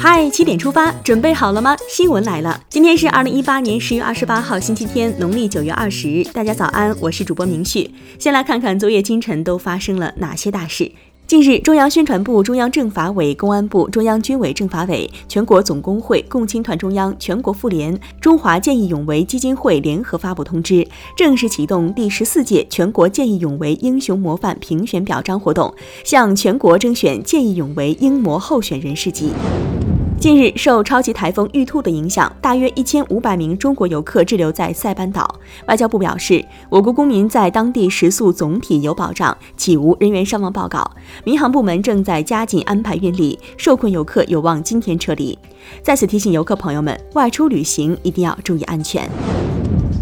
嗨，七点出发，准备好了吗？新闻来了，今天是二零一八年十月二十八号，星期天，农历九月二十。大家早安，我是主播明旭。先来看看昨夜今晨都发生了哪些大事。近日，中央宣传部、中央政法委、公安部、中央军委政法委、全国总工会、共青团中央、全国妇联、中华见义勇为基金会联合发布通知，正式启动第十四届全国见义勇为英雄模范评选表彰活动，向全国征选见义勇为英模候选人事迹。近日，受超级台风“玉兔”的影响，大约一千五百名中国游客滞留在塞班岛。外交部表示，我国公民在当地食宿总体有保障，且无人员伤亡报告。民航部门正在加紧安排运力，受困游客有望今天撤离。在此提醒游客朋友们，外出旅行一定要注意安全。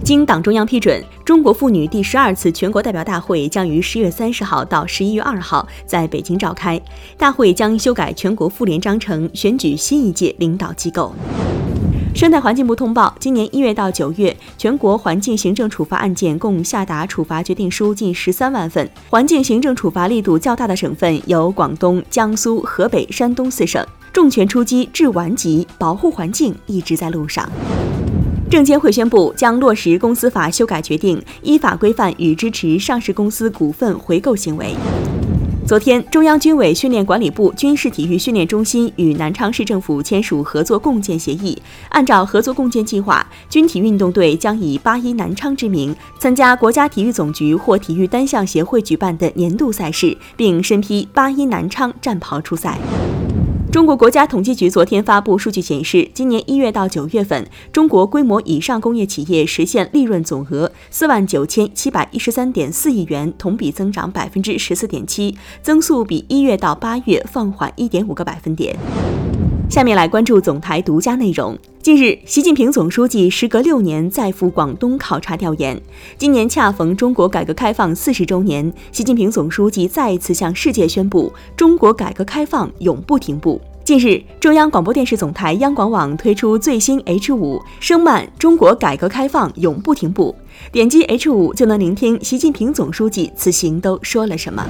经党中央批准，中国妇女第十二次全国代表大会将于十月三十号到十一月二号在北京召开。大会将修改全国妇联章程，选举新一届领导机构。生态环境部通报，今年一月到九月，全国环境行政处罚案件共下达处罚决定书近十三万份。环境行政处罚力度较大的省份有广东、江苏、河北、山东四省，重拳出击治顽疾，保护环境一直在路上。证监会宣布将落实公司法修改决定，依法规范与支持上市公司股份回购行为。昨天，中央军委训练管理部军事体育训练中心与南昌市政府签署合作共建协议。按照合作共建计划，军体运动队将以八一南昌之名参加国家体育总局或体育单项协会举办的年度赛事，并身披八一南昌战袍出赛。中国国家统计局昨天发布数据显示，今年一月到九月份，中国规模以上工业企业实现利润总额四万九千七百一十三点四亿元，同比增长百分之十四点七，增速比一月到八月放缓一点五个百分点。下面来关注总台独家内容。近日，习近平总书记时隔六年再赴广东考察调研。今年恰逢中国改革开放四十周年，习近平总书记再一次向世界宣布：中国改革开放永不停步。近日，中央广播电视总台央广网推出最新 H 五声漫《中国改革开放永不停步》，点击 H 五就能聆听习近平总书记此行都说了什么。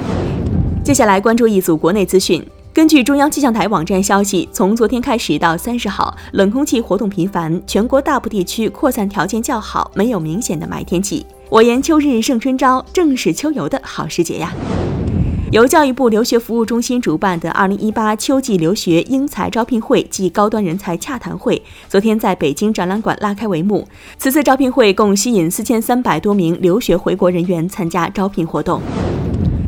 接下来关注一组国内资讯。根据中央气象台网站消息，从昨天开始到三十号，冷空气活动频繁，全国大部地区扩散条件较好，没有明显的霾天气。我言秋日胜春朝，正是秋游的好时节呀。由教育部留学服务中心主办的二零一八秋季留学英才招聘会暨高端人才洽谈会，昨天在北京展览馆拉开帷幕。此次招聘会共吸引四千三百多名留学回国人员参加招聘活动。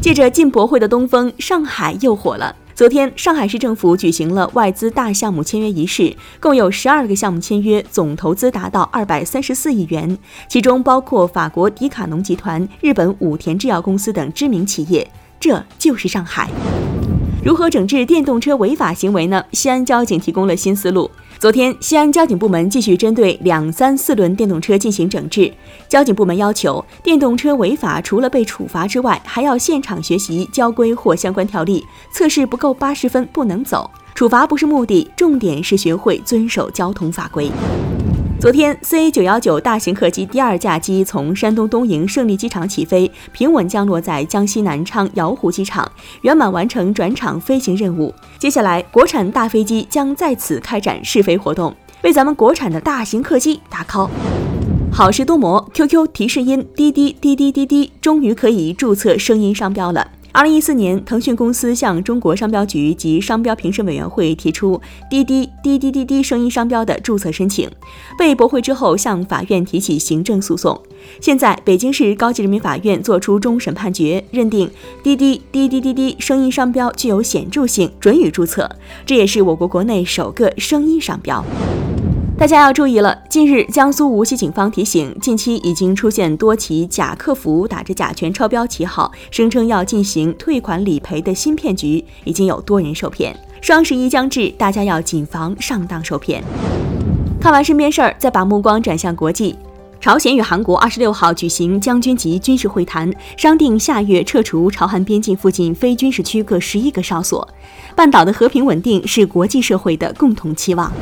借着进博会的东风，上海又火了。昨天，上海市政府举行了外资大项目签约仪式，共有十二个项目签约，总投资达到二百三十四亿元，其中包括法国迪卡侬集团、日本武田制药公司等知名企业。这就是上海。如何整治电动车违法行为呢？西安交警提供了新思路。昨天，西安交警部门继续针对两三四轮电动车进行整治。交警部门要求，电动车违法除了被处罚之外，还要现场学习交规或相关条例，测试不够八十分不能走。处罚不是目的，重点是学会遵守交通法规。昨天，C 九幺九大型客机第二架机从山东东营胜利机场起飞，平稳降落在江西南昌瑶湖机场，圆满完成转场飞行任务。接下来，国产大飞机将在此开展试飞活动，为咱们国产的大型客机打 call。好事多磨，QQ 提示音滴滴滴滴滴滴，终于可以注册声音商标了。二零一四年，腾讯公司向中国商标局及商标评审委员会提出滴滴滴滴滴滴声音商标的注册申请，被驳回之后，向法院提起行政诉讼。现在，北京市高级人民法院作出终审判决，认定滴滴滴滴滴滴声音商标具有显著性，准予注册。这也是我国国内首个声音商标。大家要注意了，近日江苏无锡警方提醒，近期已经出现多起假客服打着甲醛超标旗号，声称要进行退款理赔的新骗局，已经有多人受骗。双十一将至，大家要谨防上当受骗。看完身边事儿，再把目光转向国际，朝鲜与韩国二十六号举行将军级军事会谈，商定下月撤除朝韩边境附近非军事区各十一个哨所。半岛的和平稳定是国际社会的共同期望。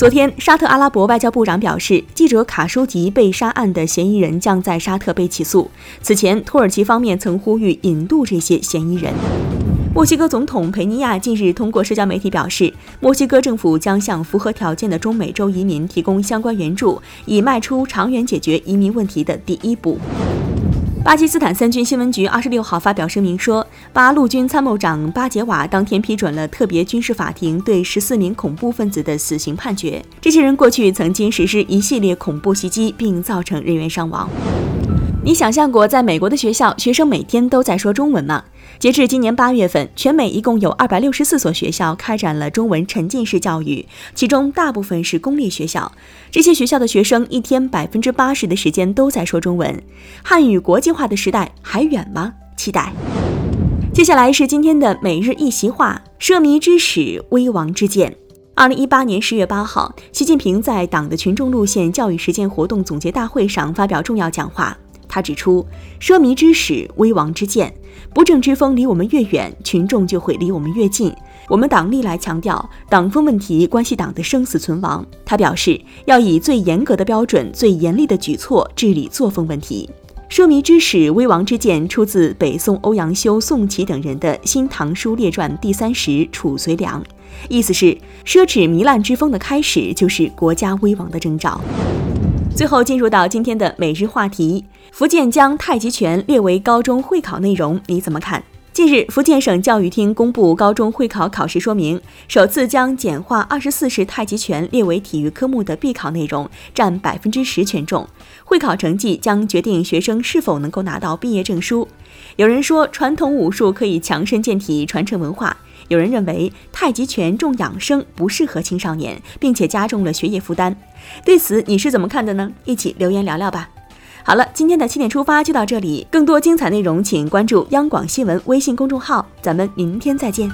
昨天，沙特阿拉伯外交部长表示，记者卡舒吉被杀案的嫌疑人将在沙特被起诉。此前，土耳其方面曾呼吁引渡这些嫌疑人。墨西哥总统佩尼亚近日通过社交媒体表示，墨西哥政府将向符合条件的中美洲移民提供相关援助，以迈出长远解决移民问题的第一步。巴基斯坦三军新闻局二十六号发表声明说，巴陆军参谋长巴杰瓦当天批准了特别军事法庭对十四名恐怖分子的死刑判决。这些人过去曾经实施一系列恐怖袭击，并造成人员伤亡。你想象过在美国的学校，学生每天都在说中文吗？截至今年八月份，全美一共有二百六十四所学校开展了中文沉浸式教育，其中大部分是公立学校。这些学校的学生一天百分之八十的时间都在说中文。汉语国际化的时代还远吗？期待。接下来是今天的每日一席话：奢靡之始，危亡之见。二零一八年十月八号，习近平在党的群众路线教育实践活动总结大会上发表重要讲话。他指出，奢靡之始，危亡之见。不正之风离我们越远，群众就会离我们越近。我们党历来强调，党风问题关系党的生死存亡。他表示，要以最严格的标准、最严厉的举措治理作风问题。奢靡之始，危亡之见，出自北宋欧阳修、宋祁等人的《新唐书列传》第三十《褚遂良》，意思是奢侈糜烂之风的开始，就是国家危亡的征兆。最后进入到今天的每日话题：福建将太极拳列为高中会考内容，你怎么看？近日，福建省教育厅公布高中会考考试说明，首次将简化二十四式太极拳列为体育科目的必考内容，占百分之十权重。会考成绩将决定学生是否能够拿到毕业证书。有人说，传统武术可以强身健体、传承文化。有人认为太极拳重养生，不适合青少年，并且加重了学业负担。对此你是怎么看的呢？一起留言聊聊吧。好了，今天的七点出发就到这里，更多精彩内容请关注央广新闻微信公众号，咱们明天再见。